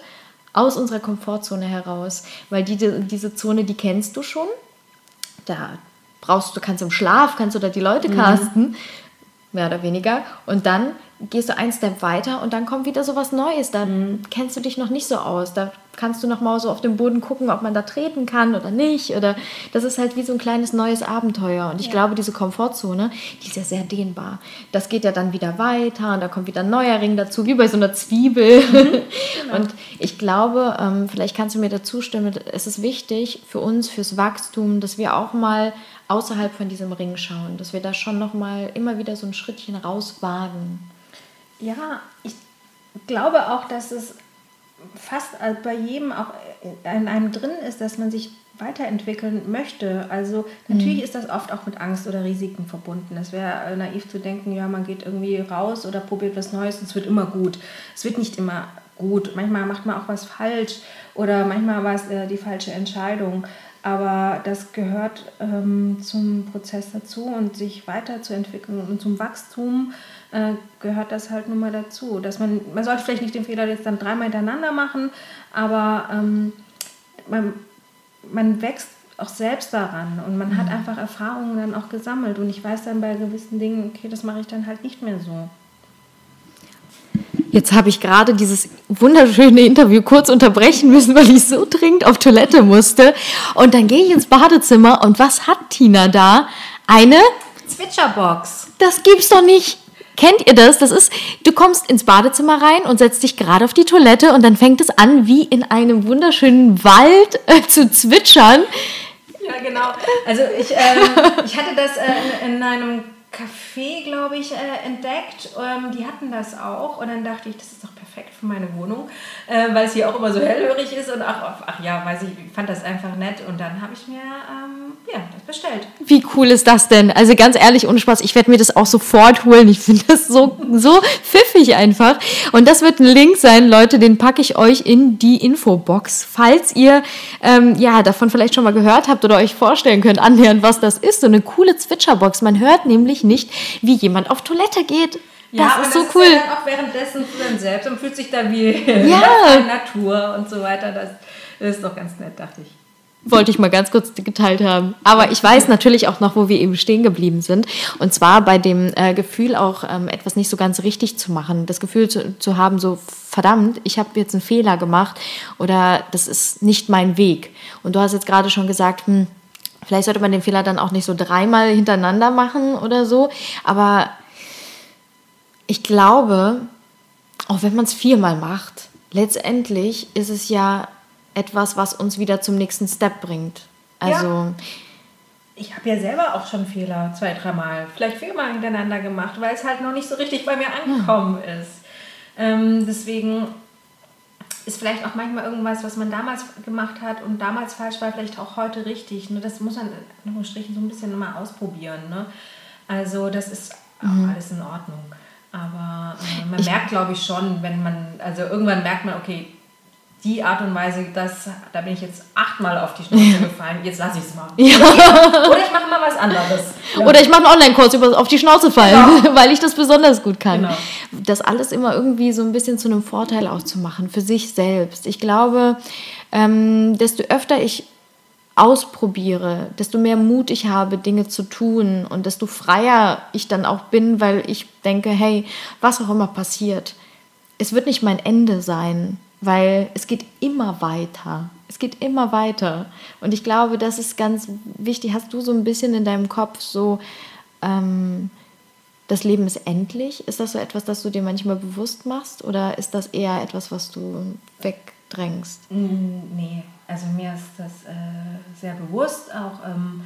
S1: aus unserer Komfortzone heraus. Weil die, diese Zone, die kennst du schon. Da brauchst du, kannst im Schlaf, kannst du da die Leute mhm. casten, mhm. Mehr oder weniger. Und dann gehst du einen Step weiter und dann kommt wieder so was Neues. Da mhm. kennst du dich noch nicht so aus. Da kannst du noch mal so auf den Boden gucken, ob man da treten kann oder nicht. Oder das ist halt wie so ein kleines neues Abenteuer. Und ich ja. glaube, diese Komfortzone, die ist ja sehr dehnbar. Das geht ja dann wieder weiter und da kommt wieder ein neuer Ring dazu, wie bei so einer Zwiebel. Mhm. Genau. Und ich glaube, ähm, vielleicht kannst du mir dazu stimmen, es ist wichtig für uns, fürs Wachstum, dass wir auch mal außerhalb von diesem Ring schauen, dass wir da schon noch mal immer wieder so ein Schrittchen rauswagen.
S2: Ja, ich glaube auch, dass es fast bei jedem auch in einem drin ist, dass man sich weiterentwickeln möchte. Also natürlich mhm. ist das oft auch mit Angst oder Risiken verbunden. Es wäre naiv zu denken, ja, man geht irgendwie raus oder probiert was Neues und es wird immer gut. Es wird nicht immer gut. Manchmal macht man auch was falsch oder manchmal war es äh, die falsche Entscheidung. Aber das gehört ähm, zum Prozess dazu und sich weiterzuentwickeln und zum Wachstum äh, gehört das halt nun mal dazu. Dass man, man sollte vielleicht nicht den Fehler jetzt dann dreimal hintereinander machen, aber ähm, man, man wächst auch selbst daran und man mhm. hat einfach Erfahrungen dann auch gesammelt und ich weiß dann bei gewissen Dingen, okay, das mache ich dann halt nicht mehr so.
S1: Jetzt habe ich gerade dieses wunderschöne Interview kurz unterbrechen müssen, weil ich so dringend auf Toilette musste. Und dann gehe ich ins Badezimmer und was hat Tina da? Eine
S2: Zwitscherbox.
S1: Das gibt's doch nicht. Kennt ihr das? Das ist, du kommst ins Badezimmer rein und setzt dich gerade auf die Toilette und dann fängt es an, wie in einem wunderschönen Wald äh, zu zwitschern.
S2: Ja, genau. Also ich, äh, ich hatte das äh, in, in einem Café, glaube ich, äh, entdeckt. Ähm, die hatten das auch und dann dachte ich, das ist doch für meine Wohnung, äh, weil es hier auch immer so hellhörig ist und ach, ach ja, weiß ich, fand das einfach nett und dann habe ich mir ähm, ja, das bestellt.
S1: Wie cool ist das denn? Also ganz ehrlich, ohne Spaß, ich werde mir das auch sofort holen. Ich finde das so, so pfiffig einfach. Und das wird ein Link sein, Leute, den packe ich euch in die Infobox. Falls ihr ähm, ja davon vielleicht schon mal gehört habt oder euch vorstellen könnt, annähernd, was das ist. So eine coole Zwitscherbox. Man hört nämlich nicht, wie jemand auf Toilette geht.
S2: Das ja, ist so das cool. Ist ja dann auch währenddessen für einen selbst und fühlt sich da wie ja. Natur und so weiter. Das ist doch ganz nett, dachte ich.
S1: Wollte ich mal ganz kurz geteilt haben. Aber ich weiß natürlich auch noch, wo wir eben stehen geblieben sind. Und zwar bei dem äh, Gefühl auch ähm, etwas nicht so ganz richtig zu machen. Das Gefühl zu, zu haben, so verdammt, ich habe jetzt einen Fehler gemacht oder das ist nicht mein Weg. Und du hast jetzt gerade schon gesagt, hm, vielleicht sollte man den Fehler dann auch nicht so dreimal hintereinander machen oder so. Aber ich glaube, auch wenn man es viermal macht, letztendlich ist es ja etwas, was uns wieder zum nächsten Step bringt. Also. Ja.
S2: Ich habe ja selber auch schon Fehler zwei, dreimal, vielleicht viermal hintereinander gemacht, weil es halt noch nicht so richtig bei mir angekommen hm. ist. Ähm, deswegen ist vielleicht auch manchmal irgendwas, was man damals gemacht hat und damals falsch war, vielleicht auch heute richtig. Ne? Das muss man in Strichen so ein bisschen immer ausprobieren. Ne? Also das ist auch mhm. alles in Ordnung. Aber äh, man ich merkt, glaube ich, schon, wenn man, also irgendwann merkt man, okay, die Art und Weise, dass, da bin ich jetzt achtmal auf die Schnauze gefallen, jetzt lasse ich es mal. Ja. Oder ich mache mal was anderes.
S1: Ja. Oder ich mache einen Online-Kurs über auf die Schnauze fallen, genau. weil ich das besonders gut kann. Genau. Das alles immer irgendwie so ein bisschen zu einem Vorteil auszumachen für sich selbst. Ich glaube, ähm, desto öfter ich ausprobiere, desto mehr Mut ich habe, Dinge zu tun und desto freier ich dann auch bin, weil ich denke, hey, was auch immer passiert, es wird nicht mein Ende sein weil es geht immer weiter. Es geht immer weiter. Und ich glaube, das ist ganz wichtig. Hast du so ein bisschen in deinem Kopf so, ähm, das Leben ist endlich? Ist das so etwas, das du dir manchmal bewusst machst? Oder ist das eher etwas, was du wegdrängst?
S2: Mm, nee, also mir ist das äh, sehr bewusst. Auch ähm,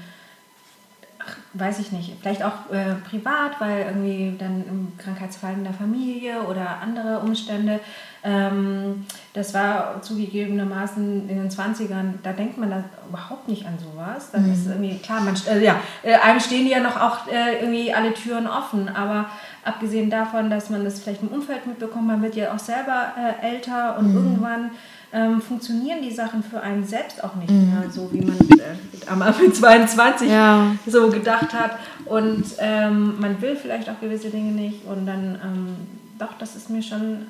S2: ach, weiß ich nicht, vielleicht auch äh, privat, weil irgendwie dann im Krankheitsfall in der Familie oder andere Umstände. Ähm, das war zugegebenermaßen in den 20ern, da denkt man da überhaupt nicht an sowas. Das mhm. ist irgendwie, klar, man, äh, ja, äh, einem stehen ja noch auch äh, irgendwie alle Türen offen, aber abgesehen davon, dass man das vielleicht im Umfeld mitbekommt, man wird ja auch selber äh, älter und mhm. irgendwann ähm, funktionieren die Sachen für einen selbst auch nicht mhm. mehr, so wie man äh, am Anfang 22 ja. so gedacht hat. Und ähm, man will vielleicht auch gewisse Dinge nicht. Und dann, ähm, doch, das ist mir schon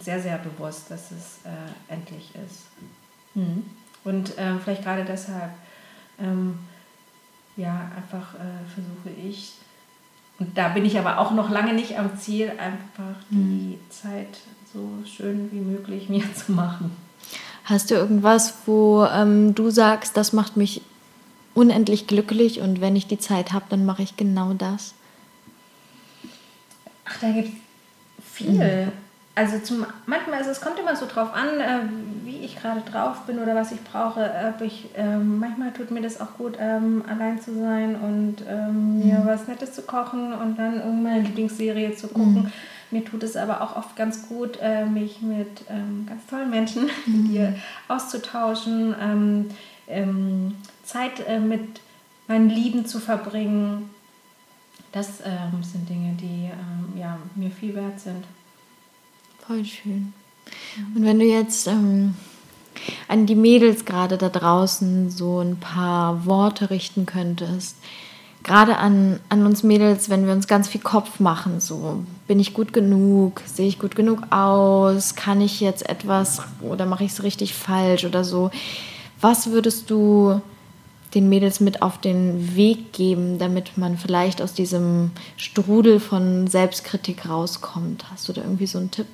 S2: sehr, sehr bewusst, dass es äh, endlich ist. Mhm. Und äh, vielleicht gerade deshalb, ähm, ja, einfach äh, versuche ich, und da bin ich aber auch noch lange nicht am Ziel, einfach die mhm. Zeit so schön wie möglich mir zu machen.
S1: Hast du irgendwas, wo ähm, du sagst, das macht mich unendlich glücklich und wenn ich die Zeit habe, dann mache ich genau das?
S2: Ach, da gibt es viel. Mhm. Also zum, manchmal ist es kommt immer so drauf an, äh, wie ich gerade drauf bin oder was ich brauche. Ob ich, ähm, manchmal tut mir das auch gut, ähm, allein zu sein und ähm, mhm. mir was Nettes zu kochen und dann irgendeine Lieblingsserie zu gucken. Mhm. Mir tut es aber auch oft ganz gut, äh, mich mit ähm, ganz tollen Menschen mhm. hier auszutauschen, ähm, ähm, Zeit äh, mit meinen Lieben zu verbringen. Das ähm, sind Dinge, die ähm, ja, mir viel wert sind.
S1: Voll schön. Und wenn du jetzt ähm, an die Mädels gerade da draußen so ein paar Worte richten könntest, gerade an, an uns Mädels, wenn wir uns ganz viel Kopf machen, so bin ich gut genug, sehe ich gut genug aus, kann ich jetzt etwas oder mache ich es richtig falsch oder so. Was würdest du den Mädels mit auf den Weg geben, damit man vielleicht aus diesem Strudel von Selbstkritik rauskommt? Hast du da irgendwie so einen Tipp?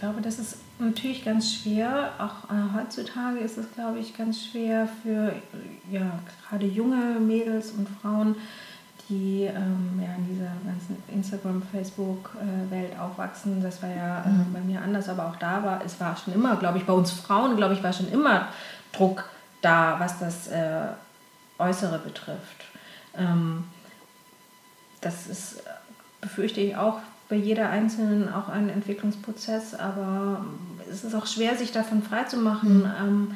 S2: Ich glaube, das ist natürlich ganz schwer. Auch äh, heutzutage ist es, glaube ich, ganz schwer für ja, gerade junge Mädels und Frauen, die ähm, ja, in dieser ganzen Instagram, Facebook-Welt aufwachsen. Das war ja äh, mhm. bei mir anders, aber auch da war, es war schon immer, glaube ich, bei uns Frauen, glaube ich, war schon immer Druck da, was das äh, Äußere betrifft. Ähm, das ist, befürchte ich auch bei jeder Einzelnen auch ein Entwicklungsprozess, aber es ist auch schwer, sich davon freizumachen. Mhm. Ähm,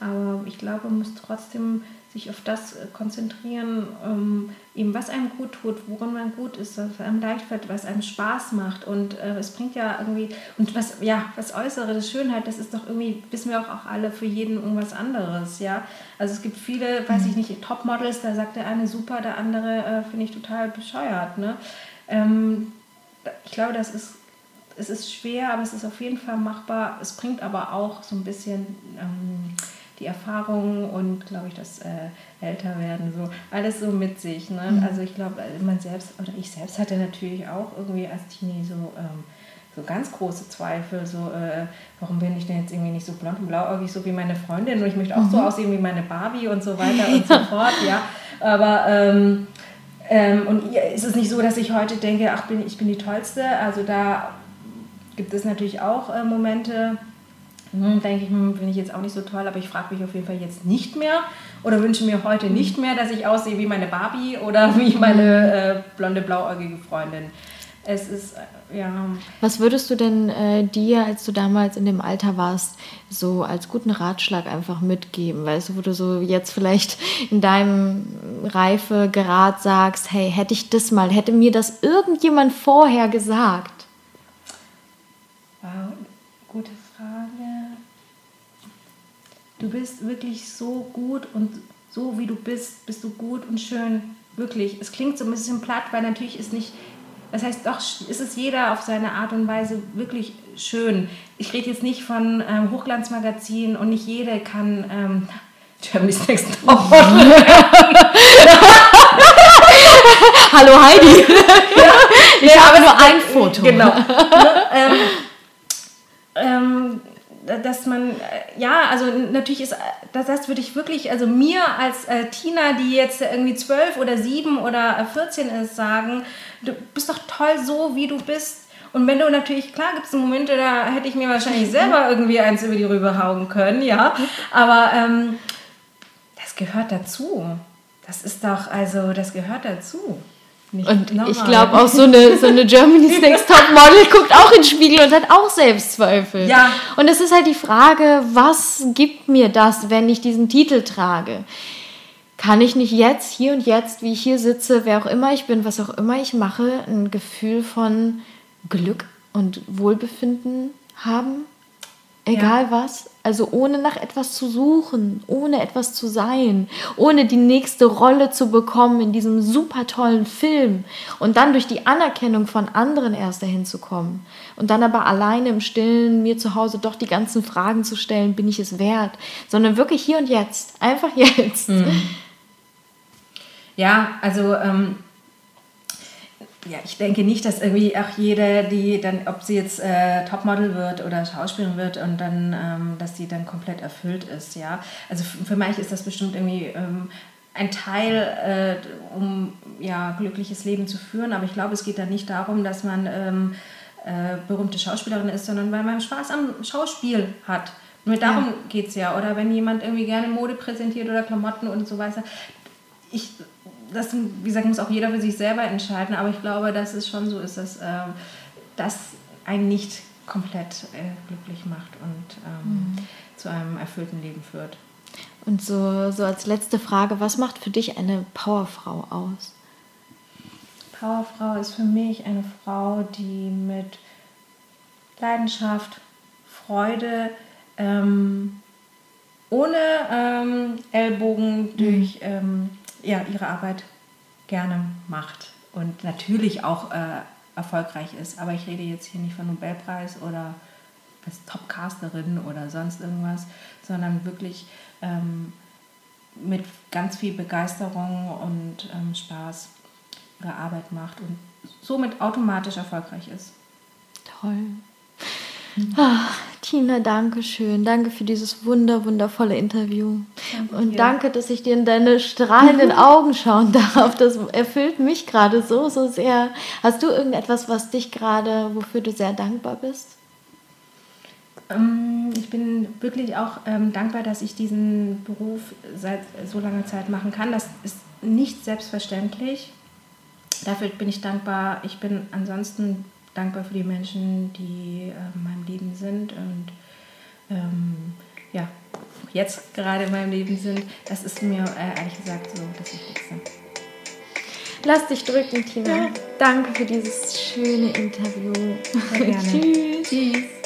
S2: aber ich glaube, man muss trotzdem sich auf das äh, konzentrieren, ähm, eben was einem gut tut, worin man gut ist, was einem leicht fällt, was einem Spaß macht. Und äh, es bringt ja irgendwie, und was, ja, was Äußere, das Schönheit, das ist doch irgendwie, wissen wir auch, auch alle, für jeden irgendwas anderes, ja. Also es gibt viele, weiß ich mhm. nicht, Topmodels, da sagt der eine super, der andere äh, finde ich total bescheuert, ne. Ähm, ich glaube, das ist, es ist schwer, aber es ist auf jeden Fall machbar. Es bringt aber auch so ein bisschen ähm, die Erfahrung und, glaube ich, das äh, Älterwerden, so alles so mit sich. Ne? Mhm. Also ich glaube, man selbst, oder ich selbst hatte natürlich auch irgendwie als Teenie so... Ähm, so ganz große Zweifel, so äh, warum bin ich denn jetzt irgendwie nicht so blond und blauäugig, so wie meine Freundin und ich möchte auch mhm. so aussehen wie meine Barbie und so weiter und so fort, ja. Aber ähm, ähm, und ist es nicht so, dass ich heute denke, ach, bin, ich bin die Tollste. Also da gibt es natürlich auch äh, Momente, hm, denke ich, hm, bin ich jetzt auch nicht so toll, aber ich frage mich auf jeden Fall jetzt nicht mehr oder wünsche mir heute nicht mehr, dass ich aussehe wie meine Barbie oder wie meine äh, blonde, blauäugige Freundin. Es ist, äh, ja.
S1: Was würdest du denn äh, dir, als du damals in dem Alter warst, so als guten Ratschlag einfach mitgeben? Weißt du, wo du so jetzt vielleicht in deinem Reifegrad sagst, hey, hätte ich das mal, hätte mir das irgendjemand vorher gesagt?
S2: Wow, gute Frage. Du bist wirklich so gut und so wie du bist, bist du gut und schön. Wirklich. Es klingt so ein bisschen platt, weil natürlich ist nicht das heißt, doch ist es jeder auf seine Art und Weise wirklich schön. Ich rede jetzt nicht von ähm, Hochglanzmagazinen und nicht jede kann ähm, Germany's Next
S1: Hallo Heidi. ja, ich ja, habe nur ein Foto.
S2: Genau. ähm, ähm, dass man, ja, also natürlich ist, das, das würde ich wirklich, also mir als äh, Tina, die jetzt irgendwie zwölf oder sieben oder 14 ist, sagen, du bist doch toll so, wie du bist. Und wenn du natürlich, klar gibt es Momente, da hätte ich mir wahrscheinlich selber irgendwie eins über die Rübe hauen können, ja. Aber ähm, das gehört dazu. das ist doch, also das gehört dazu.
S1: Nicht und normal. ich glaube auch so eine, so eine Germany's Next Top Model guckt auch in den Spiegel und hat auch Selbstzweifel. Ja. Und es ist halt die Frage, was gibt mir das, wenn ich diesen Titel trage? Kann ich nicht jetzt, hier und jetzt, wie ich hier sitze, wer auch immer ich bin, was auch immer ich mache, ein Gefühl von Glück und Wohlbefinden haben? Egal ja. was. Also ohne nach etwas zu suchen, ohne etwas zu sein, ohne die nächste Rolle zu bekommen in diesem super tollen Film und dann durch die Anerkennung von anderen erst dahin zu kommen und dann aber alleine im Stillen mir zu Hause doch die ganzen Fragen zu stellen, bin ich es wert, sondern wirklich hier und jetzt, einfach jetzt. Mhm.
S2: Ja, also ähm, ja, ich denke nicht, dass irgendwie auch jede, die dann, ob sie jetzt äh, Topmodel wird oder Schauspielerin wird und dann, ähm, dass sie dann komplett erfüllt ist, ja. Also für manche ist das bestimmt irgendwie ähm, ein Teil, äh, um ja glückliches Leben zu führen, aber ich glaube, es geht da nicht darum, dass man ähm, äh, berühmte Schauspielerin ist, sondern weil man Spaß am Schauspiel hat. Nur darum ja. geht es ja. Oder wenn jemand irgendwie gerne Mode präsentiert oder Klamotten und so weiter. Ich das, wie gesagt, muss auch jeder für sich selber entscheiden, aber ich glaube, dass es schon so ist, dass äh, das einen nicht komplett äh, glücklich macht und ähm, mhm. zu einem erfüllten Leben führt.
S1: Und so, so als letzte Frage, was macht für dich eine Powerfrau aus?
S2: Powerfrau ist für mich eine Frau, die mit Leidenschaft, Freude, ähm, ohne ähm, Ellbogen mhm. durch ähm, ja, ihre Arbeit gerne macht und natürlich auch äh, erfolgreich ist. Aber ich rede jetzt hier nicht von Nobelpreis oder als Topcasterin oder sonst irgendwas, sondern wirklich ähm, mit ganz viel Begeisterung und ähm, Spaß ihre Arbeit macht und somit automatisch erfolgreich ist.
S1: Toll. Ach, Tina, danke schön. Danke für dieses wunder, wundervolle Interview. Danke und dir. danke, dass ich dir in deine strahlenden Augen schauen darf. Das erfüllt mich gerade so, so sehr. Hast du irgendetwas, was dich gerade, wofür du sehr dankbar bist?
S2: Ähm, ich bin wirklich auch ähm, dankbar, dass ich diesen Beruf seit so langer Zeit machen kann. Das ist nicht selbstverständlich. Dafür bin ich dankbar. Ich bin ansonsten dankbar für die Menschen, die äh, in meinem Leben sind und ähm, ja, jetzt gerade in meinem Leben sind. Das ist mir äh, ehrlich gesagt so das Wichtigste.
S1: Lass dich drücken, Tina. Ja. Danke für dieses schöne Interview.
S2: Sehr gerne. Tschüss. Tschüss.